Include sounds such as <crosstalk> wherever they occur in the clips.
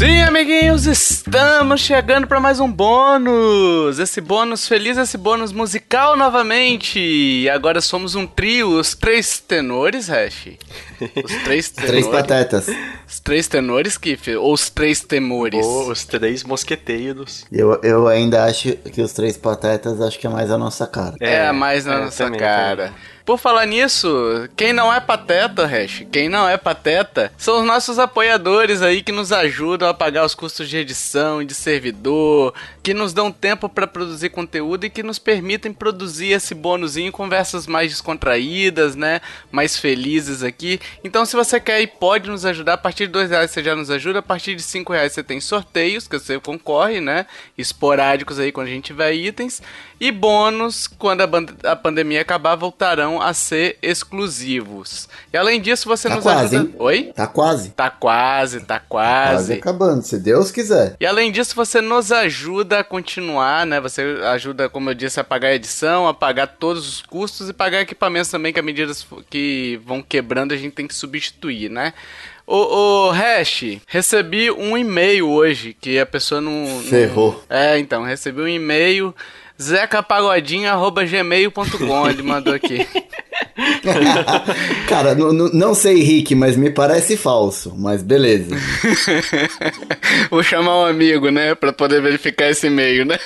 Sim, amiguinhos, estamos chegando para mais um bônus. Esse bônus feliz, esse bônus musical novamente. E agora somos um trio, os três tenores, Hash. Os três <laughs> tenores. três patetas. Os três tenores, Kiff, ou os três temores. Ou os três mosqueteiros. Eu, eu ainda acho que os três patetas acho que é mais a nossa cara. É, é mais na é, nossa também, cara. Também. Por falar nisso, quem não é pateta, Hash, quem não é pateta, são os nossos apoiadores aí que nos ajudam a pagar os custos de edição, de servidor, que nos dão tempo para produzir conteúdo e que nos permitem produzir esse bônusinho, conversas mais descontraídas, né? Mais felizes aqui. Então, se você quer e pode nos ajudar, a partir de dois reais você já nos ajuda, a partir de cinco reais você tem sorteios que você concorre, né? Esporádicos aí quando a gente tiver itens. E bônus, quando a, a pandemia acabar, voltarão a ser exclusivos. E além disso, você tá nos quase, ajuda. Hein? Oi? Tá quase. Tá quase, tá quase. Quase acabando, se Deus quiser. E além disso, você nos ajuda a continuar, né? Você ajuda, como eu disse, a pagar a edição, a pagar todos os custos e pagar equipamentos também, que à medida que vão quebrando, a gente tem que substituir, né? Ô, ô, Hash, recebi um e-mail hoje que a pessoa não. Ferrou. Não... É, então, recebi um e-mail zecapagodinho.gmail.com, ele mandou aqui. <laughs> Cara, não sei, Rick, mas me parece falso, mas beleza. <laughs> Vou chamar um amigo, né, pra poder verificar esse e-mail, né?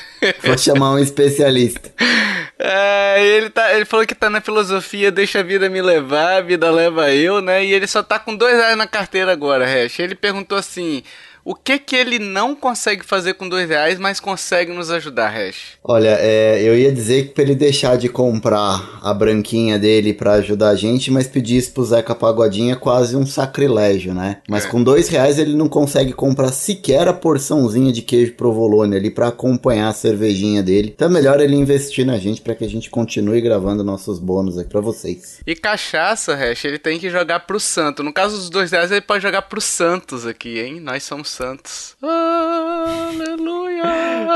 Vou chamar um especialista. <laughs> É, ele, tá, ele falou que tá na filosofia deixa a vida me levar, a vida leva eu, né? E ele só tá com dois reais na carteira agora, Hash. Ele perguntou assim o que que ele não consegue fazer com dois reais, mas consegue nos ajudar, Hash? Olha, é, eu ia dizer que pra ele deixar de comprar a branquinha dele para ajudar a gente, mas pedir isso pro Zeca Pagodinho é quase um sacrilégio, né? Mas é. com dois reais ele não consegue comprar sequer a porçãozinha de queijo provolone ali para acompanhar a cervejinha dele. Então é melhor ele investir na gente para que a gente continue gravando nossos bônus aqui pra vocês. E cachaça, Hash, ele tem que jogar pro santo. No caso dos dois reais, ele pode jogar pro Santos aqui, hein? Nós somos santos. Aleluia!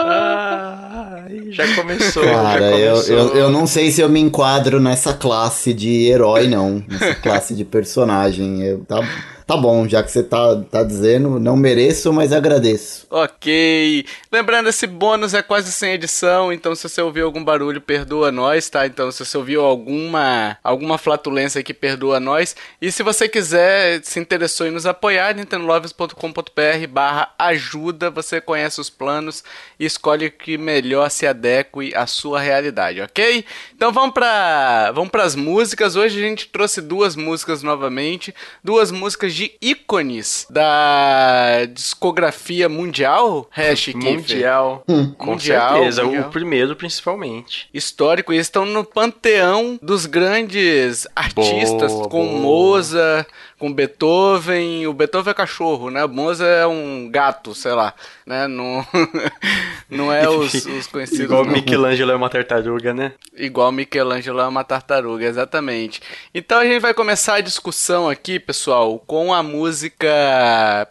Ai, já começou. Cara, já começou. Eu, eu, eu não sei se eu me enquadro nessa classe de herói, não. Nessa classe de personagem. Eu, tá Tá bom, já que você tá, tá dizendo, não mereço, mas agradeço. Ok. Lembrando, esse bônus é quase sem edição, então se você ouviu algum barulho, perdoa nós, tá? Então se você ouviu alguma, alguma flatulência aqui, perdoa nós. E se você quiser, se interessou em nos apoiar, nintendolovers.com.br barra ajuda, você conhece os planos e escolhe o que melhor se adeque à sua realidade, ok? Então vamos para vamos as músicas. Hoje a gente trouxe duas músicas novamente, duas músicas de ícones da discografia mundial, Hash Mundial. Hum. Com mundial, certeza, mundial. o primeiro principalmente. Histórico, e estão no panteão dos grandes artistas, boa, com boa. Mozart, com Beethoven. O Beethoven é cachorro, né? O Mozart é um gato, sei lá. Né? Não, <laughs> não é os, os conhecidos. Igual não. Michelangelo é uma tartaruga, né? Igual Michelangelo é uma tartaruga, exatamente. Então a gente vai começar a discussão aqui, pessoal, com a música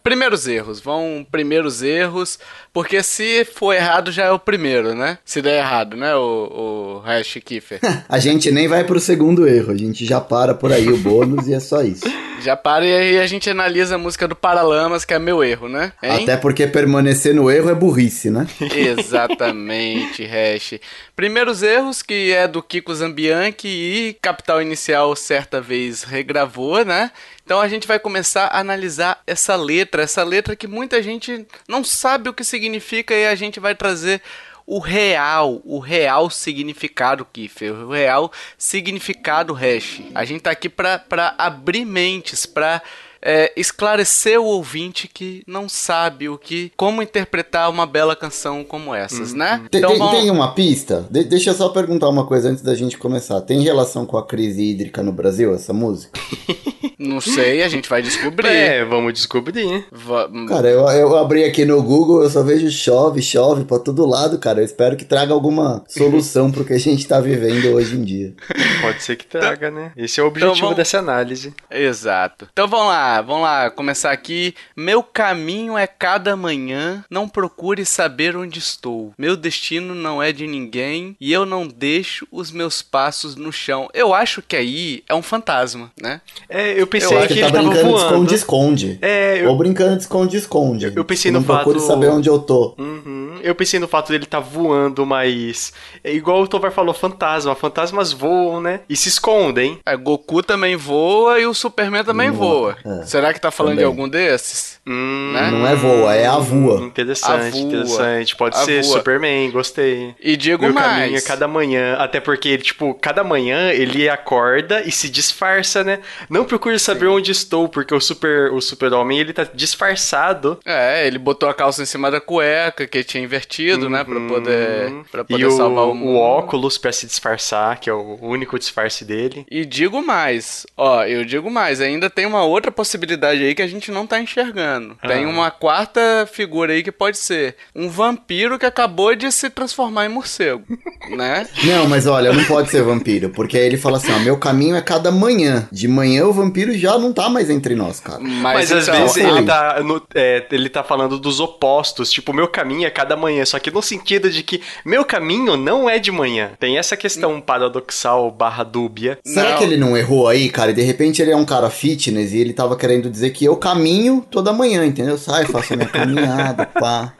Primeiros Erros. Vão primeiros erros, porque se for errado já é o primeiro, né? Se der errado, né, o, o Hash Kiffer? <laughs> a gente nem vai pro segundo erro, a gente já para por aí o bônus e é só isso. Já para e aí a gente analisa a música do Paralamas, que é meu erro, né? Hein? Até porque permanecer no erro é burrice, né? <laughs> Exatamente, Hash. Primeiros erros, que é do Kiko Zambianchi e Capital Inicial certa vez regravou, né? Então a gente vai começar a analisar essa letra, essa letra que muita gente não sabe o que significa e a gente vai trazer o real, o real significado, Kiffer, o real significado hash. A gente tá aqui para abrir mentes, para é, esclarecer o ouvinte que não sabe o que, como interpretar uma bela canção como essas, hum, né? Tem, então, tem, vamos... tem uma pista? De deixa eu só perguntar uma coisa antes da gente começar. Tem relação com a crise hídrica no Brasil, essa música? <laughs> não sei, a gente vai descobrir. É, vamos descobrir. Va cara, eu, eu abri aqui no Google, eu só vejo chove, chove pra todo lado, cara. Eu espero que traga alguma solução pro que a gente tá vivendo hoje em dia. <laughs> Pode ser que traga, né? Esse é o objetivo então, vamos... dessa análise. Exato. Então vamos lá vamos lá, começar aqui. Meu caminho é cada manhã, não procure saber onde estou. Meu destino não é de ninguém e eu não deixo os meus passos no chão. Eu acho que aí é um fantasma, né? É, eu eu pensei eu que, que ele, ele tá brincando de esconde-esconde. É, eu... Ou brincando de esconde-esconde. Eu, eu pensei tipo, no fato... procure saber onde eu tô. Uhum. Eu pensei no fato dele tá voando, mas... É igual o Tovar falou, fantasma. Fantasmas voam, né? E se escondem. É, Goku também voa e o Superman também voa. É. Será que tá falando também. de algum desses? Hum, né? Não é voa, é avua. Interessante, interessante. Pode ser Superman, gostei. E digo Meu mais. caminho é cada manhã, até porque, tipo, cada manhã ele acorda e se disfarça, né? Não procure saber Sim. onde estou, porque o super o super-homem, ele tá disfarçado. É, ele botou a calça em cima da cueca, que tinha invertido, uhum. né, pra uhum. poder, pra poder e salvar o, o mundo. o óculos pra se disfarçar, que é o único disfarce dele. E digo mais, ó, eu digo mais, ainda tem uma outra possibilidade aí que a gente não tá enxergando. Ah. Tem uma quarta figura aí que pode ser um vampiro que acabou de se transformar em morcego, <laughs> né? Não, mas olha, não pode ser vampiro, porque aí ele fala assim, ó, meu caminho é cada manhã. De manhã o vampiro já não tá mais entre nós, cara. Mas, mas às então, vezes ele tá, no, é, ele tá falando dos opostos, tipo, meu caminho é cada manhã, só que no sentido de que meu caminho não é de manhã. Tem essa questão paradoxal barra dúbia. Será não. que ele não errou aí, cara? E de repente ele é um cara fitness e ele tava querendo dizer que eu caminho toda manhã, entendeu? Sai, faço minha <laughs> caminhada, pá.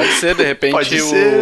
Pode ser, de repente, Pode ser.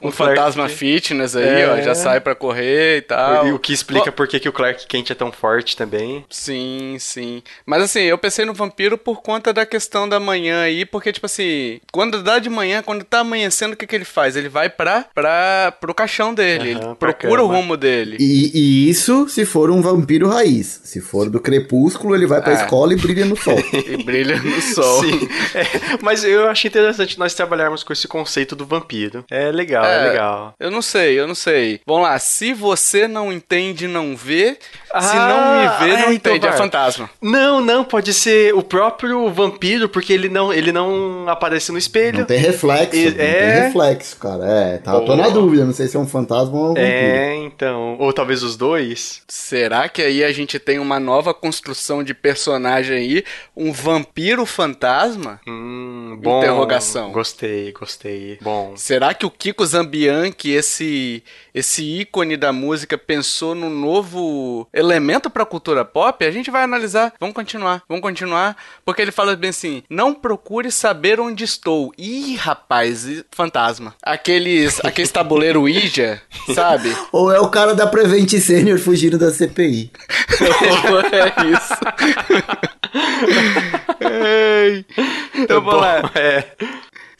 o, um, fantasma fitness aí, é. ó, já sai para correr e tal. E o que explica por que, que o Clark Kent é tão forte também. Sim, sim. Mas assim, eu pensei no vampiro por conta da questão da manhã aí, porque, tipo assim, quando dá de manhã, quando tá amanhecendo, o que, que ele faz? Ele vai pra, pra, pro caixão dele, uhum, ele procura o rumo dele. E, e, isso se for um vampiro raiz. Se for do crepúsculo, ele vai pra é. escola e brilha no sol. <laughs> e brilha no sol. Sim. <laughs> É, mas eu achei interessante nós trabalharmos com esse conceito do vampiro. É legal, é, é, legal. Eu não sei, eu não sei. Vamos lá, se você não entende, não vê. Ah, se não me vê, não é, então entende. é fantasma. Não, não, pode ser o próprio vampiro, porque ele não, ele não aparece no espelho. Não tem reflexo. E, não é... tem reflexo, cara. É, tá, tô na dúvida, não sei se é um fantasma ou um vampiro. É, então. Ou talvez os dois. Será que aí a gente tem uma nova construção de personagem aí? Um vampiro fantasma? Hum, bom. Interrogação. Gostei, gostei. Bom. Será que o Kiko Zambianchi, esse, esse ícone da música, pensou num novo elemento pra cultura pop? A gente vai analisar. Vamos continuar, vamos continuar. Porque ele fala bem assim: não procure saber onde estou. Ih, rapaz, fantasma. Aqueles, aqueles tabuleiro Ouija, <laughs> sabe? Ou é o cara da Prevent Senior fugindo da CPI. é isso. <laughs> Ei. Então vamos lá. É.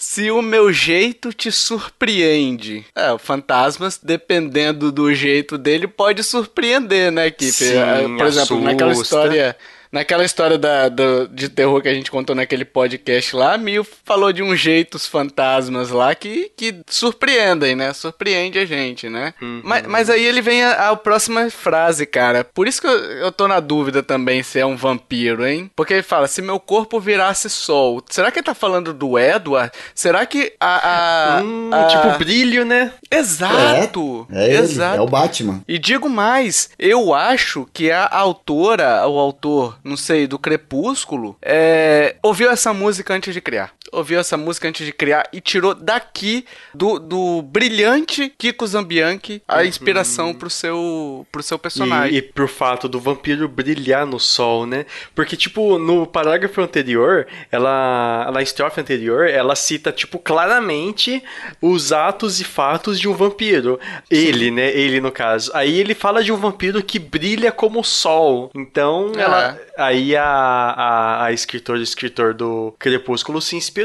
Se o meu jeito te surpreende. É, o fantasmas, dependendo do jeito dele, pode surpreender, né, Kip? Sim, é, Por exemplo, assusta. naquela história Naquela história da, do, de terror que a gente contou naquele podcast lá, Mil falou de um jeito os fantasmas lá que, que surpreendem, né? Surpreende a gente, né? Uhum. Mas, mas aí ele vem a, a, próxima frase, cara. Por isso que eu, eu tô na dúvida também se é um vampiro, hein? Porque ele fala, se meu corpo virasse sol. Será que ele tá falando do Edward? Será que a... a, hum, a... Tipo brilho, né? Exato! É, é exato. é o Batman. E digo mais, eu acho que a autora, o autor não sei, do Crepúsculo, é, ouviu essa música antes de criar. Ouviu essa música antes de criar e tirou daqui do, do brilhante Kiko Zambianchi a uhum. inspiração uhum. pro, seu, pro seu personagem. E, e pro fato do vampiro brilhar no sol, né? Porque, tipo, no parágrafo anterior, ela. Na estrofe anterior, ela cita, tipo, claramente os atos e fatos de um vampiro. Ele, né? Ele, no caso. Aí ele fala de um vampiro que brilha como o sol. Então, é. ela aí a, a, a escritora e escritor do Crepúsculo se inspirou.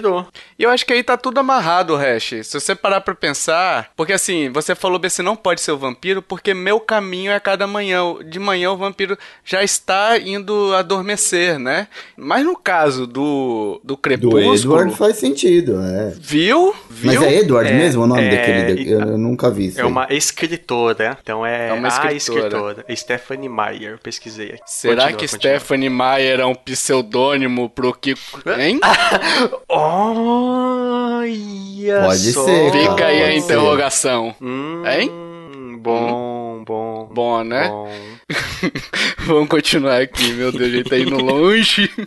E eu acho que aí tá tudo amarrado, Hash. Se você parar pra pensar, porque assim, você falou bem, você não pode ser o vampiro, porque meu caminho é cada manhã. De manhã o vampiro já está indo adormecer, né? Mas no caso do, do Crepúsculo... Do Edward faz sentido, é. Viu? Viu? Mas é Edward é, mesmo o nome é, daquele? Eu, eu nunca vi isso É aí. uma escritora, então é, é uma escritora. a escritora. Stephanie Meyer, pesquisei aqui. Será continua, que continua. Stephanie Stephanie é um pseudônimo pro Kiko, hein? <laughs> Olha Pode só. ser. Fica aí a interrogação. Hum, hein? Bom, bom. Bom, né? Bom. <laughs> Vamos continuar aqui, meu Deus, ele tá indo longe. <laughs>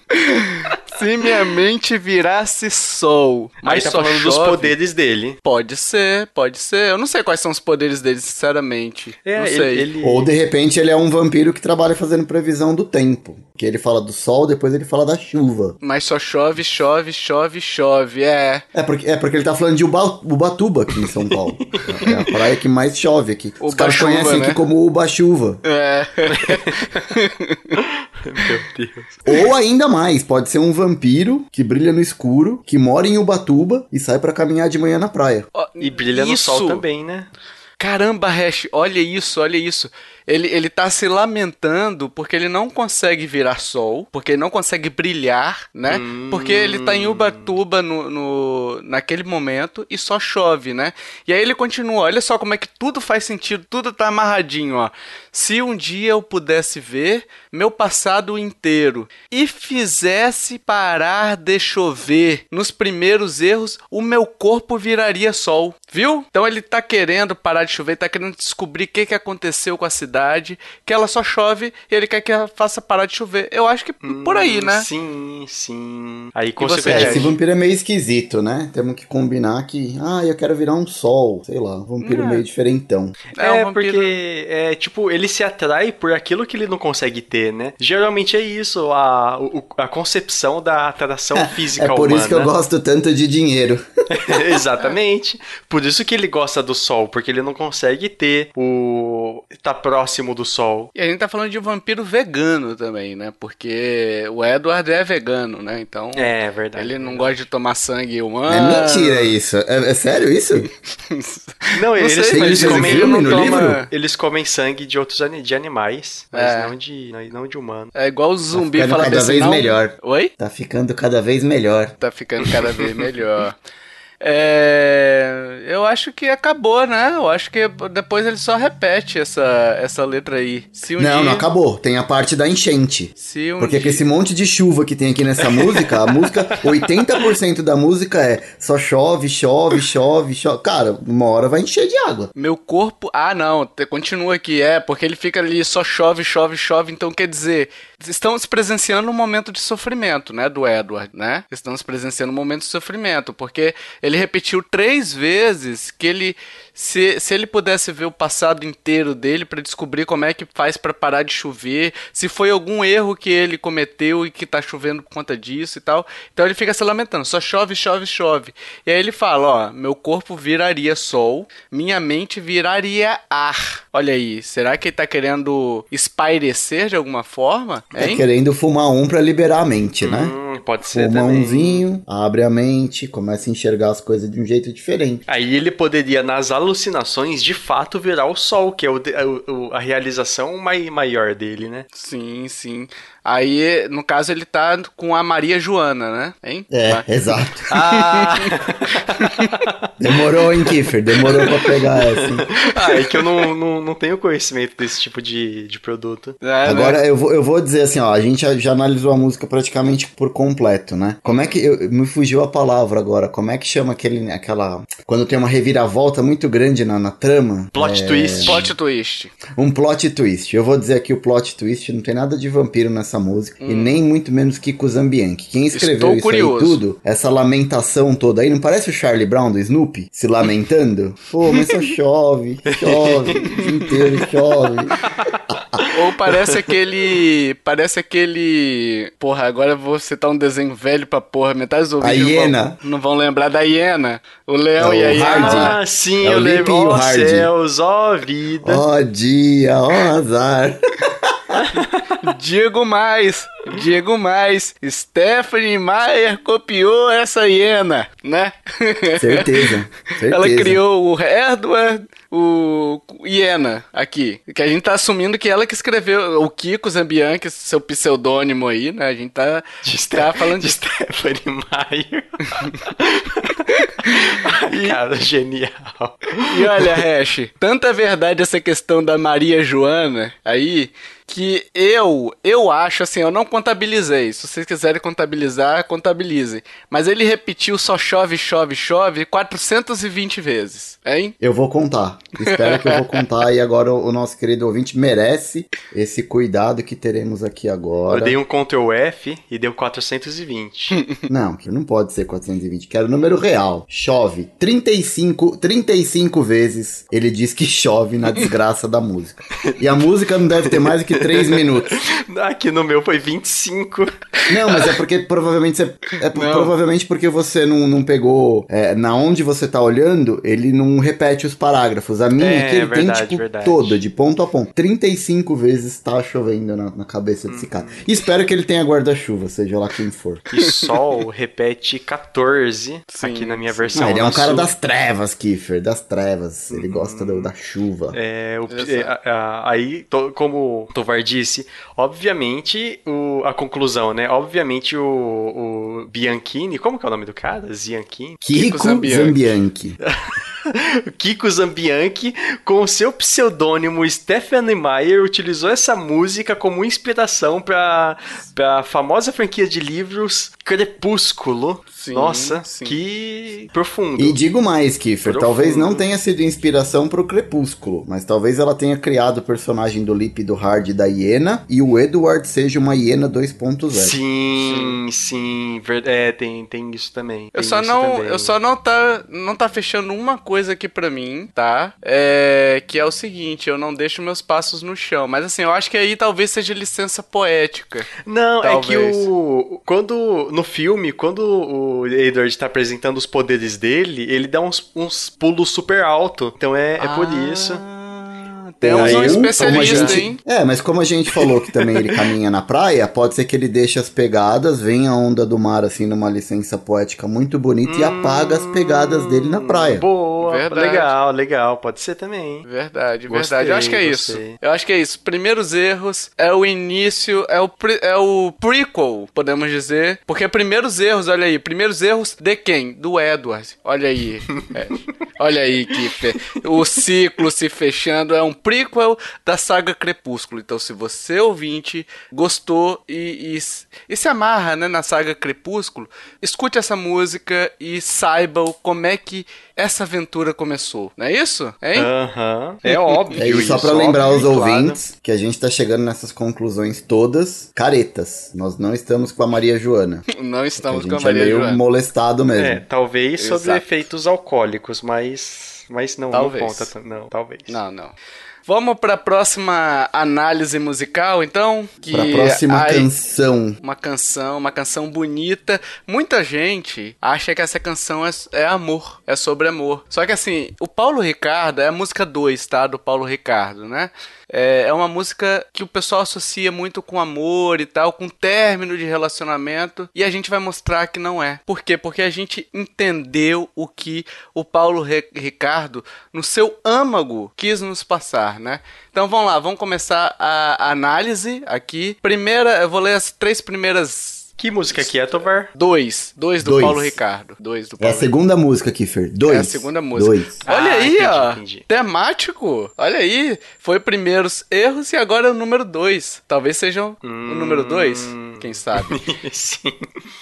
Se minha mente virasse sol, mas Aí tá só falando chove, dos poderes dele. Pode ser, pode ser. Eu não sei quais são os poderes dele, sinceramente. É, não sei. Ele... Ou de repente ele é um vampiro que trabalha fazendo previsão do tempo. Que ele fala do sol, depois ele fala da chuva. Mas só chove, chove, chove, chove, é. É porque, é porque ele tá falando de Uba, Ubatuba aqui em São Paulo. <laughs> é a praia que mais chove aqui. Os caras conhecem né? aqui como Uba-chuva. É. <laughs> Meu Deus. Ou ainda mais, pode ser um vampiro que brilha no escuro, que mora em Ubatuba e sai para caminhar de manhã na praia. Oh, e brilha isso. no sol também, né? Caramba, Hash, olha isso, olha isso. Ele, ele tá se lamentando porque ele não consegue virar sol, porque ele não consegue brilhar, né? Hum. Porque ele tá em Ubatuba no, no, naquele momento e só chove, né? E aí ele continua, olha só como é que tudo faz sentido, tudo tá amarradinho, ó. Se um dia eu pudesse ver meu passado inteiro e fizesse parar de chover nos primeiros erros, o meu corpo viraria sol. Viu? Então ele tá querendo parar de chover, tá querendo descobrir o que, que aconteceu com a cidade, que ela só chove e ele quer que ela faça parar de chover. Eu acho que hum, por aí, né? Sim, sim. Aí com você Esse vampiro é meio esquisito, né? Temos que combinar que, ah, eu quero virar um sol, sei lá, um vampiro é. meio diferentão. É, é um vampiro... porque é tipo, ele ele se atrai por aquilo que ele não consegue ter, né? Geralmente é isso, a, a concepção da atração <laughs> física humana. É por humana. isso que eu gosto tanto de dinheiro. <laughs> Exatamente. Por isso que ele gosta do sol, porque ele não consegue ter o. tá próximo do sol. E a gente tá falando de um vampiro vegano também, né? Porque o Edward é vegano, né? Então. É, verdade. Ele não gosta de tomar sangue humano. É mentira isso. É, é sério isso? <laughs> não, não eles, sei, eles, comem, no toma... livro? eles comem sangue de outros de animais, mas é. não, de, não de humano. É igual o zumbi tá cada vez não... melhor. Oi? Tá ficando cada vez melhor. Tá ficando cada vez melhor. <laughs> É, eu acho que acabou, né? Eu acho que depois ele só repete essa, essa letra aí. Um não, dia... não acabou. Tem a parte da enchente. Um Porque dia... com esse monte de chuva que tem aqui nessa música, a música, 80% da música é só chove, chove, chove, chove. Cara, uma hora vai encher de água. Meu corpo. Ah, não. Continua aqui. É, porque ele fica ali só chove, chove, chove. Então quer dizer, estamos presenciando um momento de sofrimento, né? Do Edward, né? Estamos presenciando um momento de sofrimento. Porque ele repetiu três vezes que ele se, se ele pudesse ver o passado inteiro dele para descobrir como é que faz para parar de chover, se foi algum erro que ele cometeu e que tá chovendo por conta disso e tal. Então ele fica se lamentando, só chove, chove, chove. E aí ele fala, ó, meu corpo viraria sol, minha mente viraria ar. Olha aí, será que ele tá querendo espairecer de alguma forma? Tá hein? Tá querendo fumar um para liberar a mente, né? Hum, pode ser Fuma também. umzinho, abre a mente, começa a enxergar as coisas de um jeito diferente. Aí ele poderia nas alucinações de fato virar o sol, que é o, a, a realização maior dele, né? Sim, sim. Aí, no caso, ele tá com a Maria Joana, né? Hein? É, Vai. exato. <laughs> Ah! demorou, hein, Kiffer? Demorou pra pegar essa. Ah, é que eu não, não, não tenho conhecimento desse tipo de, de produto. É, Agora, né? eu, vou, eu vou dizer assim, ó, a gente já, já, analisou a música praticamente por completo, né? Como é que... Eu, me fugiu a palavra agora. Como é que chama aquele, aquela... Quando tem uma reviravolta muito grande na, na trama? Plot é... twist. Plot twist. Um plot twist. Eu vou dizer aqui o plot twist, não tem nada de vampiro nessa essa música, hum. e nem muito menos Kiko Zambianchi. Quem escreveu Estou isso curioso. aí tudo, essa lamentação toda aí, não parece o Charlie Brown do Snoopy? Se lamentando? <laughs> Pô, mas só chove, chove, o dia inteiro chove. <laughs> Ou parece aquele. Parece aquele. Porra, agora vou citar um desenho velho pra porra. Metade dos ouvintes. A hiena. Não vão, não vão lembrar da hiena. O leão é, e a hiena. Ah, sim, é eu lembro. Ó oh, céus, ó oh, vida. Ó oh, dia, ó oh, azar. <laughs> Digo mais, digo mais. Stephanie Meyer copiou essa hiena, né? Certeza, <laughs> certeza. Ela criou o Edward, o hiena aqui. Que a gente tá assumindo que ela que escreveu o Kiko Zambianchi, seu pseudônimo aí, né? A gente tá, de tá falando de Stephanie Meyer. <laughs> <laughs> e, cara, genial. E olha, Hash, tanta verdade essa questão da Maria Joana aí que eu, eu acho assim, eu não contabilizei. Se vocês quiserem contabilizar, contabilizem. Mas ele repetiu só chove, chove, chove 420 vezes, hein? Eu vou contar. Espero que eu vou contar. E agora o nosso querido ouvinte merece esse cuidado que teremos aqui agora. Eu dei um Ctrl F e deu 420. <laughs> não, que não pode ser 420. Quero o número real. Chove 35, 35 vezes. Ele diz que chove na desgraça da música. E a música não deve ter mais do que 3 minutos. <laughs> Aqui no meu foi 25. Não, mas é porque provavelmente você. É provavelmente porque você não, não pegou. É, na onde você tá olhando, ele não repete os parágrafos. A minha é, aqui ele verdade, tem, tipo, verdade. toda, de ponto a ponto. 35 vezes tá chovendo na, na cabeça desse cara. E espero que ele tenha guarda-chuva, seja lá quem for. E sol <laughs> repete 14 sim, aqui na minha versão. Ah, ele é um cara das trevas, Kiefer, das trevas. Ele hum. gosta do, da chuva. É, o, é a, a, aí, to, como o Tovar disse, obviamente o, a conclusão, né? Obviamente o, o Bianchini, como que é o nome do cara? Zianchini? Kiko, Kiko Zambianchi. Zambianchi. <laughs> <laughs> Kiko Zambianchi, com seu pseudônimo Stephanie Meyer, utilizou essa música como inspiração para a famosa franquia de livros Crepúsculo. Sim, Nossa, sim. que profundo. E digo mais, Kiefer, profundo. talvez não tenha sido inspiração pro Crepúsculo, mas talvez ela tenha criado o personagem do Lip do Hard da hiena e o Edward seja uma hiena 2.0. Sim, sim, é, tem, tem isso também. Eu só não, também. eu só não tá, não tá fechando uma coisa aqui para mim, tá? É, que é o seguinte, eu não deixo meus passos no chão, mas assim, eu acho que aí talvez seja licença poética. Não, talvez. é que o quando no filme, quando o Edward tá apresentando os poderes dele, ele dá uns, uns pulos super alto. Então é, é por ah. isso. Temos um especialista, gente, hein? É, mas como a gente falou que também ele caminha na praia, pode ser que ele deixe as pegadas, vem a onda do mar, assim, numa licença poética muito bonita hum, e apaga as pegadas dele na praia. Boa, verdade. legal, legal. Pode ser também. Verdade, gostei, verdade. Eu acho que é gostei. isso. Eu acho que é isso. Primeiros erros é o início, é o, pre, é o prequel, podemos dizer. Porque primeiros erros, olha aí, primeiros erros de quem? Do Edward. Olha aí. é. Olha aí, Kiffer. O ciclo se fechando é um prequel prequel da saga Crepúsculo. Então, se você, ouvinte, gostou e, e, e se amarra né, na saga Crepúsculo, escute essa música e saiba como é que essa aventura começou. Não é isso? Aham. Uhum. É óbvio. É isso, só pra lembrar óbvio, os ouvintes claro. que a gente tá chegando nessas conclusões todas caretas. Nós não estamos com a Maria Joana. <laughs> não estamos com a Maria Joana. A gente é meio molestado mesmo. É, talvez sobre Exato. efeitos alcoólicos, mas mas não, talvez. não conta, não, talvez. Não, não. Vamos para a próxima análise musical, então. Que pra próxima aí, canção. Uma canção, uma canção bonita. Muita gente acha que essa canção é, é, amor, é sobre amor. Só que assim, o Paulo Ricardo é a música 2, tá? Do Paulo Ricardo, né? É, é uma música que o pessoal associa muito com amor e tal, com término de relacionamento, e a gente vai mostrar que não é. Por quê? Porque a gente entendeu o que o Paulo Ricardo, no seu âmago, quis nos passar, né? Então vamos lá, vamos começar a análise aqui. Primeira, eu vou ler as três primeiras que música aqui é, Tovar? Dois. Dois do Dois. Paulo Ricardo. Dois do Paulo É a segunda Ricardo. música aqui, Fer. Dois. É a segunda música. Dois. Olha ah, aí, entendi, ó. Entendi. Temático. Olha aí. Foi primeiros erros e agora é o número dois. Talvez sejam hum... o número dois. Quem sabe? <laughs> Sim.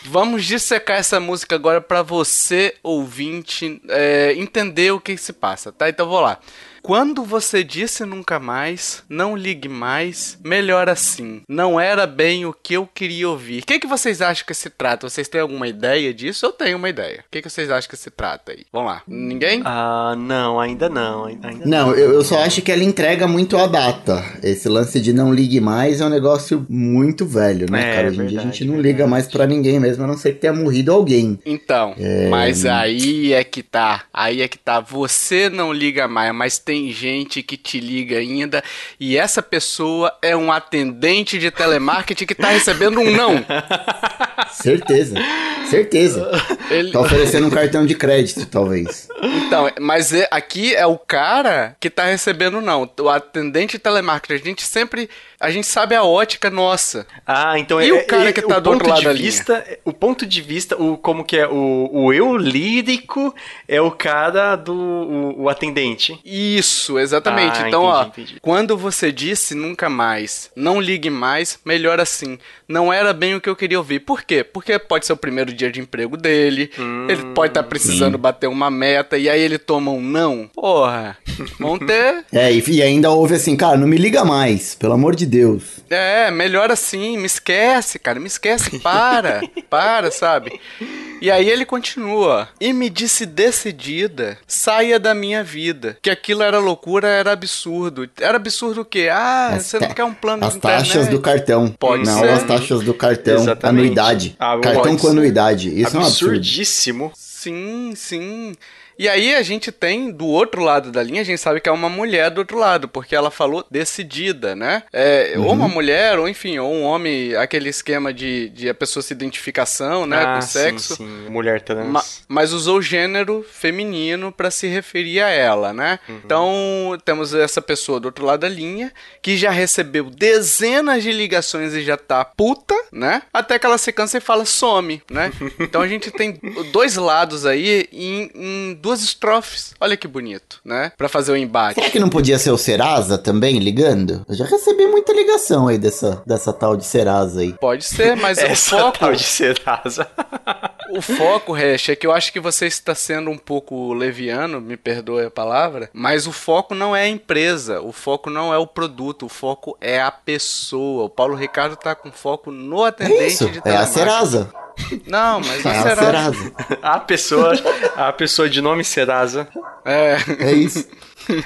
Vamos dissecar essa música agora para você, ouvinte, é, entender o que se passa, tá? Então vou lá. Quando você disse nunca mais, não ligue mais, melhor assim. Não era bem o que eu queria ouvir. O que, que vocês acham que se trata? Vocês têm alguma ideia disso? Eu tenho uma ideia. O que, que vocês acham que se trata aí? Vamos lá. Ninguém? Ah, não, ainda não. Ainda não, eu, eu só acho que ela entrega muito a data. Esse lance de não ligue mais é um negócio muito velho, né, é, cara? Hoje em dia a gente não verdade. liga mais para ninguém mesmo, a não ser que tenha morrido alguém. Então, é... mas aí é que tá. Aí é que tá. Você não liga mais, mas tem gente que te liga ainda e essa pessoa é um atendente de telemarketing que tá recebendo um não. <laughs> Certeza. Certeza. Ele... Tá oferecendo um cartão de crédito, talvez. Então, mas é- aqui é o cara que tá recebendo, não. O atendente de telemarketing. A gente sempre. A gente sabe a ótica nossa. Ah, então E é, o cara é- que tá do outro lado da linha? vista, O ponto de vista, o, como que é? O, o eu lírico é o cara do o, o atendente. Isso, exatamente. Ah, então, ó, entendi, entendi. quando você disse nunca mais, não ligue mais, melhor assim. Não era bem o que eu queria ouvir. Por quê? Porque pode ser o primeiro dia de emprego dele, Hum, ele pode estar precisando bater uma meta e aí ele toma um não. Porra, vão ter. <laughs> É, e, e ainda houve assim, cara, não me liga mais, pelo amor de Deus. É, melhor assim, me esquece, cara, me esquece, para, <laughs> para, sabe? E aí ele continua. E me disse decidida, saia da minha vida. Que aquilo era loucura, era absurdo. Era absurdo o quê? Ah, As você não quer um plano As de taxas internet? do cartão. Pode não, ser. as taxas do cartão. Exatamente. Anuidade. Ah, cartão com anuidade. Isso é um absurdo. Absurdíssimo. Sim, sim. E aí a gente tem do outro lado da linha, a gente sabe que é uma mulher do outro lado, porque ela falou decidida, né? É, Ou Uhum. uma mulher, ou enfim, ou um homem, aquele esquema de, de a pessoa se identificação, né, ah, com sexo. Sim, sim. Mulher trans. Ma- mas usou o gênero feminino pra se referir a ela, né? Uhum. Então, temos essa pessoa do outro lado da linha, que já recebeu dezenas de ligações e já tá puta, né? Até que ela se cansa e fala some, né? <laughs> Então a gente tem dois lados aí em, em duas estrofes. Olha que bonito, né? Pra fazer o embate. Será que não podia ser o Serasa também ligando? Eu já recebi muita ligação aí dessa, dessa tal de Serasa aí. Pode ser, mas o <laughs> Essa foco, tal de Serasa. <laughs> o foco, Hash, é que eu acho que você está sendo um pouco leviano, me perdoe a palavra, mas o foco não é a empresa, o foco não é o produto, o foco é a pessoa. O Paulo Ricardo tá com foco no atendente É isso, de é a. Serasa. Não, mas É a a Serasa. Serasa. a pessoa, a pessoa de nome Serasa. É. É isso.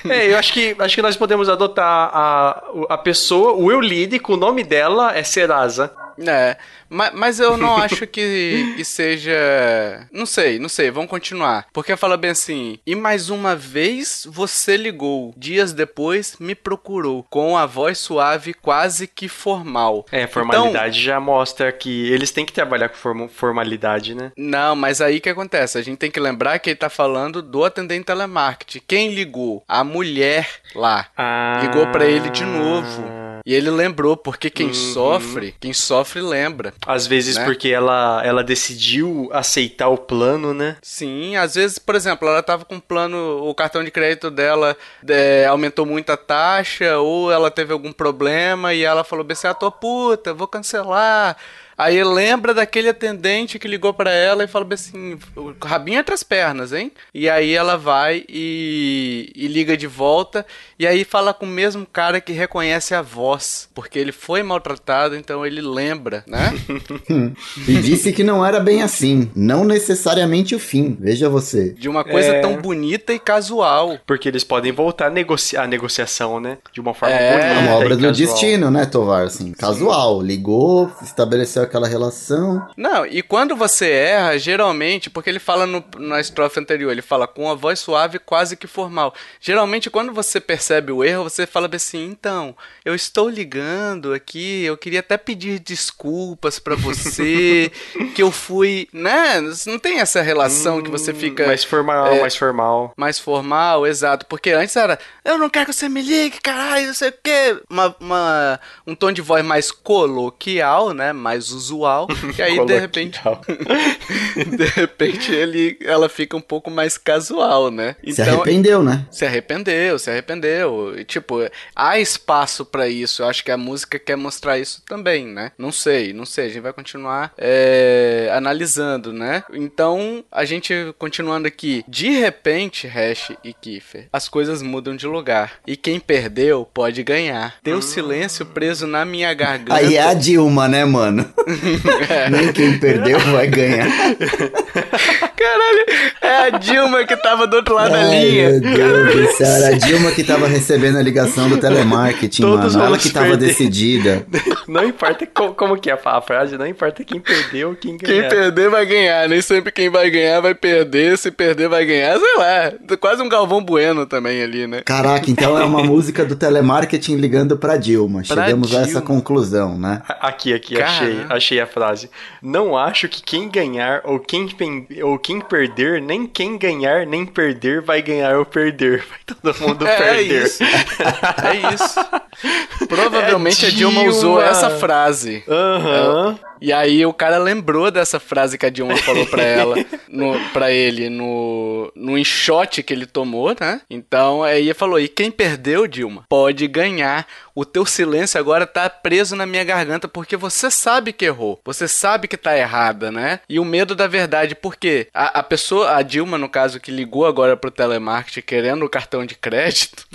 É, eu acho que, acho que nós podemos adotar a, a pessoa, o eu lírico, o nome dela é Serasa. É, mas, mas eu não <laughs> acho que, que seja. Não sei, não sei, vamos continuar. Porque fala bem assim: e mais uma vez você ligou. Dias depois me procurou. Com a voz suave, quase que formal. É, formalidade já mostra que eles têm que trabalhar com form- formalidade, né? Não, mas aí que acontece? A gente tem que lembrar que ele tá falando do atendente telemarketing. Quem ligou? A mulher lá. Ah. Ligou pra ele de novo. E ele lembrou, porque quem Uhum. sofre, quem sofre lembra. Às vezes Né? porque ela, ela decidiu aceitar o plano, né? Sim, às vezes, por exemplo, ela tava com um plano, o cartão de crédito dela é, aumentou muito a taxa, ou ela teve algum problema e ela falou assim, ah, tô puta, vou cancelar. Aí lembra daquele atendente que ligou pra ela e fala bem assim, o rabinho entre as pernas, hein? E aí ela vai e, e liga de volta e aí fala com o mesmo cara que reconhece a voz, porque ele foi maltratado, então ele lembra, né? <laughs> E disse que não era bem assim. Não necessariamente o fim. Veja você. De uma coisa É. tão bonita e casual. Porque eles podem voltar a negociar a negociação, né? De uma forma É, bonita. É uma obra e do casual. destino, né, Tovar? Assim, casual. Ligou, estabeleceu aquela relação. Não, e quando você erra, geralmente, porque ele fala no, na estrofe anterior, ele fala com a voz suave, quase que formal. Geralmente, quando você percebe o erro, você fala assim: então, eu estou ligando aqui, eu queria até pedir desculpas pra você, <laughs> que eu fui. Né? Não tem essa relação que você fica. Mais formal, é, mais formal. mais formal, exato. Porque antes era, eu não quero que você me ligue, caralho, não sei o quê. Uma, uma- um tom de voz mais coloquial, né? Mais usual. E aí, de repente, <laughs> de repente, ele, ela fica um pouco mais casual, né? Se arrependeu, né? se arrependeu, se arrependeu. E, tipo, há espaço pra isso. Eu acho que a música quer mostrar isso também, né? Não sei, não sei. A gente vai continuar é, analisando, né? Então, a gente continuando aqui. De repente, Hash e Kiefer, as coisas mudam de lugar. E quem perdeu pode ganhar. Teu silêncio preso na minha garganta. Aí é a Dilma, né, mano? Nem quem perdeu vai ganhar. <laughs> Caralho, é a Dilma que tava do outro lado da linha. Meu Deus do céu, era a Dilma que tava recebendo a ligação do telemarketing, Todos mano. Ela que tava perder. decidida. <laughs> Não importa co- como, que é a frase, não importa quem perdeu ou quem Quem ganhar. perder vai ganhar, nem sempre quem vai ganhar vai perder, se perder vai ganhar, sei lá. Quase um Galvão Bueno também ali, né? Caraca, então é uma música do telemarketing ligando pra Dilma. Pra Chegamos a essa Dilma. conclusão, né? Aqui, aqui, Caramba. achei, achei a frase. Não acho que quem ganhar ou quem, ou quem perder, nem quem ganhar nem perder vai ganhar ou perder. Vai todo mundo É, é perder. isso. É isso. <laughs> Provavelmente É a Dilma usou essa frase. Aham. E aí o cara lembrou dessa frase que a Dilma falou pra ela, <laughs> no, pra ele, no, no enxote que ele tomou, né? Então aí ele falou, e quem perdeu, Dilma, pode ganhar. O teu silêncio agora tá preso na minha garganta porque você sabe que errou. Você sabe que tá errada, né? E o medo da verdade, por quê? A, a pessoa, a Dilma, no caso, que ligou agora pro telemarketing querendo o cartão de crédito, <laughs>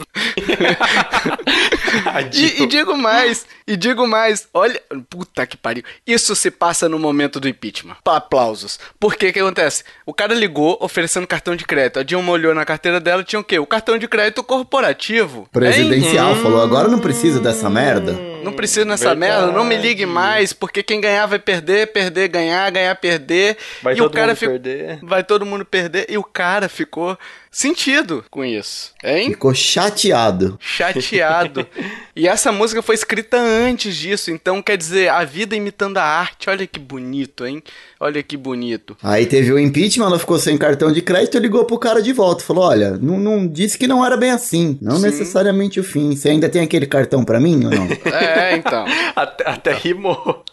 <laughs> e, e digo mais, e digo mais, olha, puta que pariu. Isso se passa no momento do impeachment. Pa- Aplausos. Porque que acontece? O cara ligou oferecendo cartão de crédito. A Dilma olhou na carteira dela tinha o quê? O cartão de crédito corporativo. Hein? Presidencial falou, agora não precisa dessa merda. Não precisa nessa Verdade. merda, não me ligue mais, porque quem ganhar vai perder, perder, ganhar, ganhar, perder. Vai e todo o cara mundo perder. Vai todo mundo perder. E o cara ficou sentido com isso. Hein? Ficou chateado. chateado. <laughs> e essa música foi escrita antes disso, então quer dizer, a vida imitando a arte. Olha que bonito, hein? Olha que bonito. Aí teve o impeachment, ela ficou sem cartão de crédito, ligou pro cara de volta. Falou: olha, não, não disse que não era bem assim. Não Sim. necessariamente o fim. Você ainda tem aquele cartão pra mim ou não? <laughs> É, então. <laughs> Até, até rimou.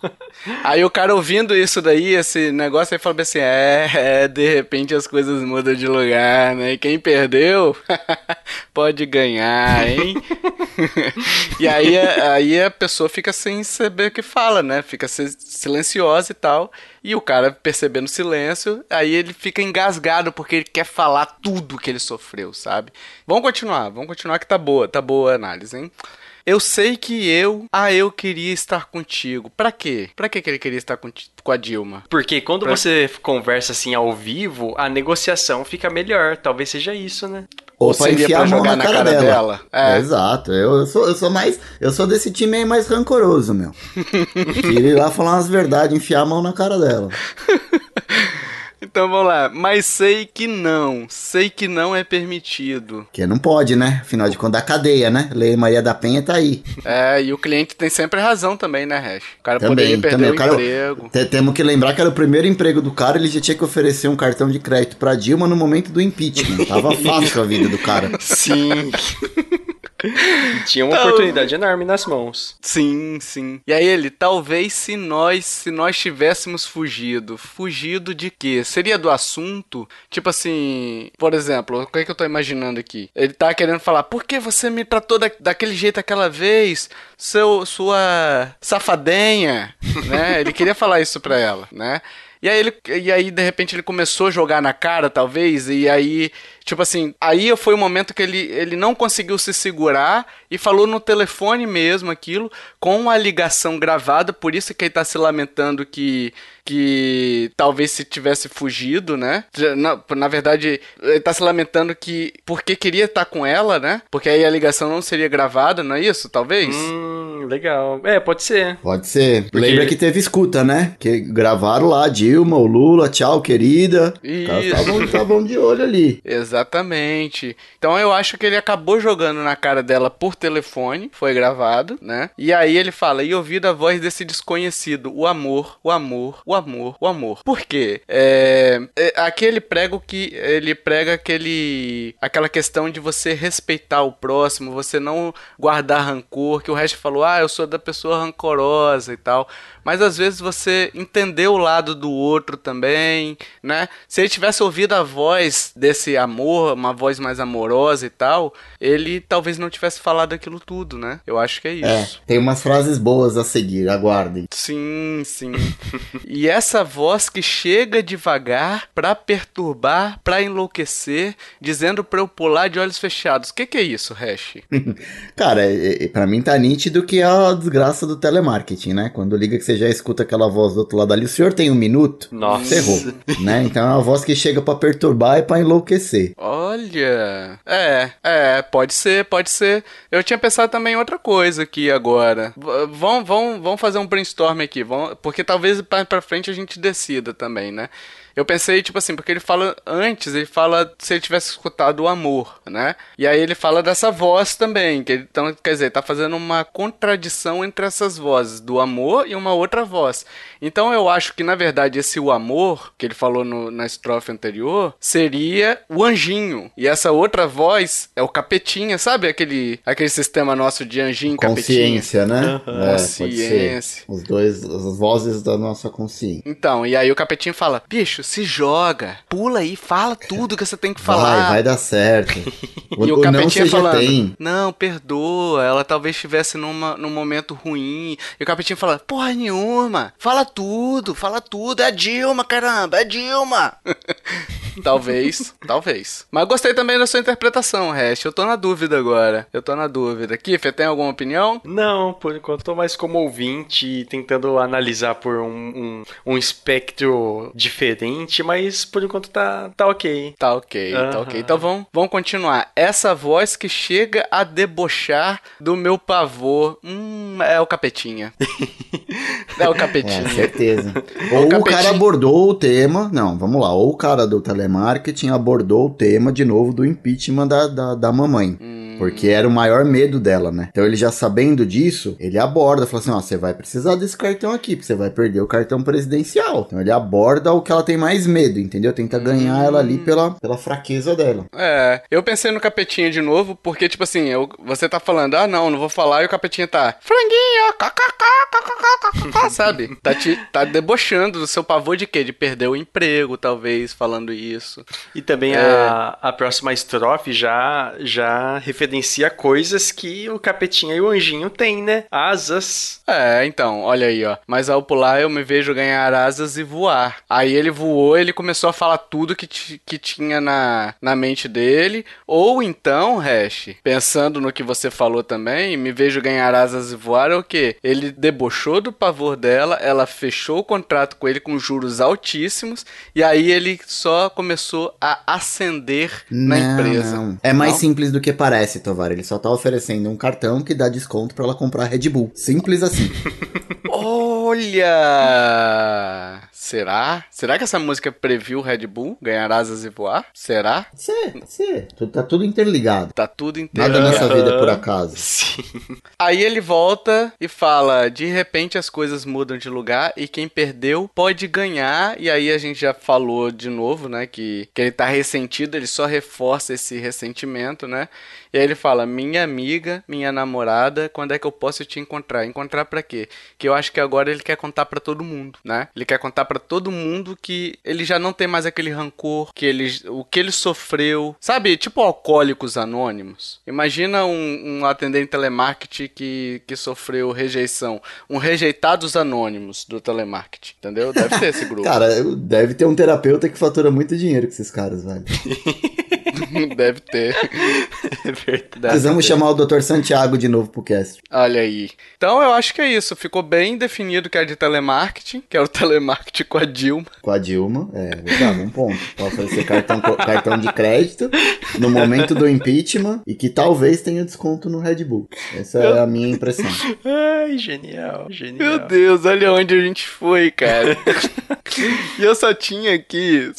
Aí o cara ouvindo isso daí, esse negócio, aí falou assim: é, é, de repente as coisas mudam de lugar, né? E quem perdeu <laughs> pode ganhar, hein? <laughs> e aí, aí a pessoa fica sem saber o que fala, né? Fica si- silenciosa e tal. E o cara percebendo o silêncio, aí ele fica engasgado porque ele quer falar tudo que ele sofreu, sabe? Vamos continuar, vamos continuar que tá boa, tá boa a análise, hein? Eu sei que eu, ah, eu queria estar contigo. Pra quê? Pra que ele queria estar com, com a Dilma? Porque quando Pra- você conversa assim ao vivo, a negociação fica melhor. Talvez seja isso, né? Ou seria enfiar pra a mão jogar na na cara cara dela. dela? É. Exato. Eu, eu sou, eu sou mais. Eu sou desse time aí mais rancoroso, meu. <laughs> Queria ir lá falar umas verdades, enfiar a mão na cara dela. <laughs> Então vamos lá. Mas sei que não. Sei que não é permitido. Que não pode, né? Afinal de contas, a cadeia, né? Lei Maria da Penha tá aí. É, e o cliente tem sempre razão também, né, Hash? O cara Também, poderia perder também. o cara- emprego. Te- Temos que lembrar que era o primeiro emprego do cara, ele já tinha que oferecer um cartão de crédito pra Dilma no momento do impeachment. Tava <laughs> fácil a vida do cara. Sim. <laughs> Tinha uma Então- oportunidade enorme nas mãos. Sim, sim. E aí ele, talvez se nós, se nós tivéssemos fugido. Fugido de quê? Seria do assunto? Tipo assim, por exemplo, o que, é que eu tô imaginando aqui? Ele tá querendo falar, por que você me tratou da- daquele jeito aquela vez? Seu, sua safadenha, <laughs> né? Ele queria falar isso pra ela, né? E aí, ele, e aí, de repente, ele começou a jogar na cara, talvez, e aí, tipo assim, aí foi o momento que ele, ele não conseguiu se segurar e falou no telefone mesmo aquilo, com a ligação gravada, por isso que ele tá se lamentando que, que talvez se tivesse fugido, né? Na, na verdade, ele tá se lamentando que porque queria estar com ela, né? Porque aí a ligação não seria gravada, não é isso? Talvez? Hum, legal. É, pode ser. Pode ser. Porque- Lembra que teve escuta, né? Que gravaram lá, Dilma, o Lula, tchau, querida. Os caras Isso. estavam- estavam de olho ali. <laughs> Exatamente. Então eu acho que ele acabou jogando na cara dela por telefone, foi gravado, né? E aí ele fala: e ouvido a voz desse desconhecido, o amor, o amor, o amor, o amor. Por quê? É, é, aqui ele prega que ele prega aquele aquela questão de você respeitar o próximo, você não guardar rancor, que o resto falou: "Ah, eu sou da pessoa rancorosa e tal". Mas às vezes você entendeu o lado do outro também, né? Se ele tivesse ouvido a voz desse amor, uma voz mais amorosa e tal, ele talvez não tivesse falado falar daquilo tudo, né? Eu acho que é, É, isso. tem umas frases boas a seguir, aguardem. Sim, sim. e essa voz que chega devagar pra perturbar, pra enlouquecer, dizendo pra eu pular de olhos fechados. O que, que é isso, Hash? <laughs> Cara, é, é, pra mim tá nítido que é a desgraça do telemarketing, né? Quando liga que você já escuta aquela voz do outro lado ali, o senhor tem um minuto? Nossa. Você errou, né? Então é uma voz que chega pra perturbar e pra enlouquecer. Olha. É, é, pode ser, pode ser. Eu tinha pensado também em outra coisa aqui agora. V- Vão, vão, vão fazer um brainstorm aqui, vão, porque talvez pra, pra frente a gente decida também, né? Eu pensei, tipo assim, porque ele fala antes, ele fala se ele tivesse escutado o amor, né? E aí ele fala dessa voz também, que ele, então, quer dizer, tá fazendo uma contradição entre essas vozes, do amor e uma outra voz. Então eu acho que, na verdade, esse o amor, que ele falou no- na estrofe anterior, seria o anjinho. E essa outra voz é o capetinha, sabe? Aquele, aquele sistema nosso de anjinho e capetinha. Consciência, né? É, pode ser. Consciência. Os dois, as vozes da nossa consciência. Então, e aí o capetinho fala: bicho, se joga, pula aí, fala tudo que você tem que Vai, falar. vai dar certo. <laughs> O, E o capetinha falando, tem. não, perdoa, ela talvez estivesse numa, num momento ruim. E o capetinho fala, porra nenhuma, fala tudo, fala tudo, é a Dilma, caramba, é a Dilma. <laughs> talvez, talvez. Mas gostei também da sua interpretação, Hash, eu tô na dúvida agora, eu tô na dúvida. Kiffer, tem alguma opinião? Não, por enquanto tô mais como ouvinte, tentando analisar por um, um, um espectro diferente, mas por enquanto tá, tá ok. Tá ok, tá Aham. ok. Então vamos, vamos continuar. Essa voz que chega a debochar do meu pavor. Hum, é o capetinha. <laughs> é o É, capetinha. certeza. Ou o capetinho. cara abordou o tema. Não, vamos lá. Ou o cara do telemarketing abordou o tema de novo do impeachment da, da, da mamãe. Hum. Porque era o maior medo dela, né? Então ele já sabendo disso, ele aborda, fala assim: ó, você vai precisar desse cartão aqui, porque você vai perder o cartão presidencial. Então ele aborda o que ela tem mais medo, entendeu? Tenta ganhar ela ali pela, pela fraqueza dela. É, eu pensei no capetinha de novo, porque, tipo assim, eu, você tá falando, ah, não, não vou falar, e o capetinha tá, franguinho, kkk, <laughs> sabe? Tá, te, tá debochando do seu pavor de quê? De perder o emprego, talvez, falando isso. E também É. a, a próxima estrofe já, já referencia coisas que o capetinha e o anjinho têm, né? Asas. É, então, olha aí, ó. Mas ao pular eu me vejo ganhar asas e voar. Aí ele voou, ele começou a falar tudo que, que tinha na, na mente dele. Ou então, Hash, pensando no que você falou também, me vejo ganhar asas e voar é o quê? Ele debochou do pavor dela, ela fechou o contrato com ele com juros altíssimos, e aí ele só começou a ascender na Não, empresa. não. É mais Não? simples do que parece, Tovar. Ele só tá oferecendo um cartão que dá desconto pra ela comprar Red Bull. Simples assim. <laughs> Olha! Será? Será que essa música previu o Red Bull ganhar asas e voar? Será? Cê. tu- Tá tudo interligado. Tá tudo inteiro. Nada nessa vida é por acaso. <laughs> Sim. Aí ele volta e fala: de repente as coisas mudam de lugar e quem perdeu pode ganhar. E aí a gente já falou de novo, né? Que, que ele tá ressentido, ele só reforça esse ressentimento, né? E aí ele fala: minha amiga, minha namorada, quando é que eu posso te encontrar? Encontrar pra quê? Que eu acho que agora ele quer contar pra todo mundo, né? Ele quer contar pra todo mundo que ele já não tem mais aquele rancor, que ele, o que ele sofreu, sabe? Tipo alcoólicos anônimos. Imagina um, um atendente telemarketing que, que sofreu rejeição, um rejeitados anônimos do telemarketing, entendeu? Deve ter esse grupo. <laughs> Cara, deve ter um terapeuta que fatura muito dinheiro com esses caras, velho. <laughs> <laughs> Deve ter. É verdade. Precisamos ter. chamar o Dr. Santiago de novo pro cast. Olha aí. Então eu acho que é isso. Ficou bem definido que é de telemarketing, que é o <laughs> telemarketing com a Dilma. Com a Dilma, é verdade, um ponto. Pra oferecer cartão, cartão de crédito no momento do impeachment e que talvez tenha desconto no Red Bull. Essa é a minha impressão. Ai, genial, genial. Meu Deus, olha onde a gente foi, cara. <laughs> e eu só tinha aqui,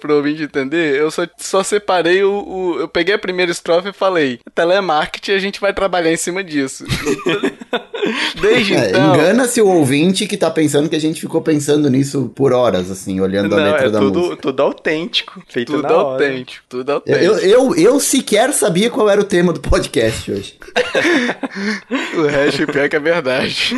pro ouvinte entender, eu só, só separei o, o- Eu peguei a primeira estrofe e falei: telemarketing, a gente vai trabalhar em cima disso. <laughs> Desde É, então. Engana-se o ouvinte que tá pensando que a gente ficou pensando nisso por horas, assim, olhando a Não, letra é da tudo, música. tudo autêntico, feito Tudo na hora. autêntico, tudo Eu, autêntico. eu, eu, eu sequer sabia qual era o tema do podcast hoje. <laughs> O resto pior que é verdade.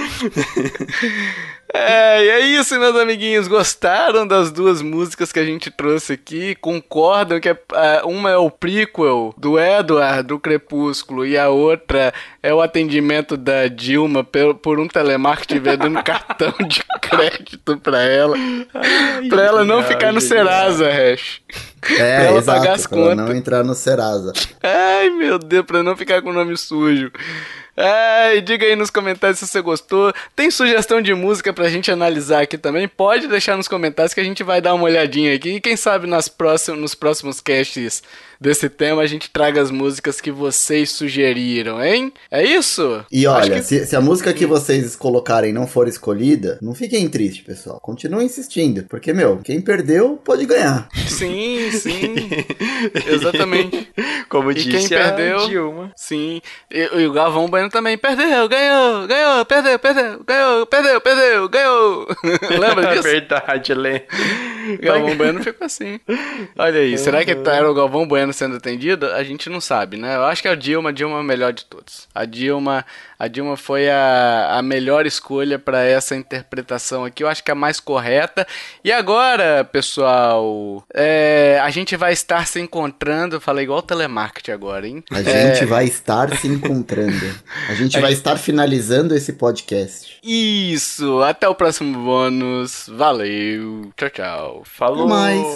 <laughs> É, e é isso, meus amiguinhos. Gostaram das duas músicas que a gente trouxe aqui? Concordam que é, é, uma é o prequel do Edward, do Crepúsculo, e a outra é o atendimento da Dilma por, por um telemarketing vendendo cartão de crédito pra ela. Ai, pra ela não ficar no Serasa, Hash. É, pra ela exato, pagar as contas. não entrar no Serasa. Ai, meu Deus, pra não ficar com o nome sujo. É, e diga aí nos comentários se você gostou. Tem sugestão de música pra gente analisar aqui também? Pode deixar nos comentários que a gente vai dar uma olhadinha aqui. E quem sabe nas próximos, nos próximos casts desse tema a gente traga as músicas que vocês sugeriram, hein? É isso? E olha, que... se, se, a música que vocês colocarem não for escolhida, não fiquem tristes, pessoal. Continuem insistindo, porque, meu, quem perdeu pode ganhar. Sim, sim. <laughs> Exatamente. <laughs> Como e disse quem perdeu, Dilma. Sim. E, e, o Galvão Bueno também perdeu, ganhou, ganhou, perdeu, perdeu, ganhou, perdeu, perdeu, ganhou. <laughs> Lembra <laughs> disso? É verdade, Lê. <laughs> Galvão Bueno ficou assim. Olha aí, será que tá, era o Galvão Bueno sendo atendido? A gente não sabe, né? Eu acho que a Dilma, a Dilma é a melhor de todos. A Dilma, a Dilma foi a, a melhor escolha para essa interpretação aqui. Eu acho que é a mais correta. E agora, pessoal, é, a gente vai estar se encontrando. Falei igual telemarketing agora, hein? A gente é... vai estar se encontrando. A gente <laughs> a vai gente... estar finalizando esse podcast. Isso. Até o próximo bônus. Valeu. Tchau, tchau. Falou! Até mais.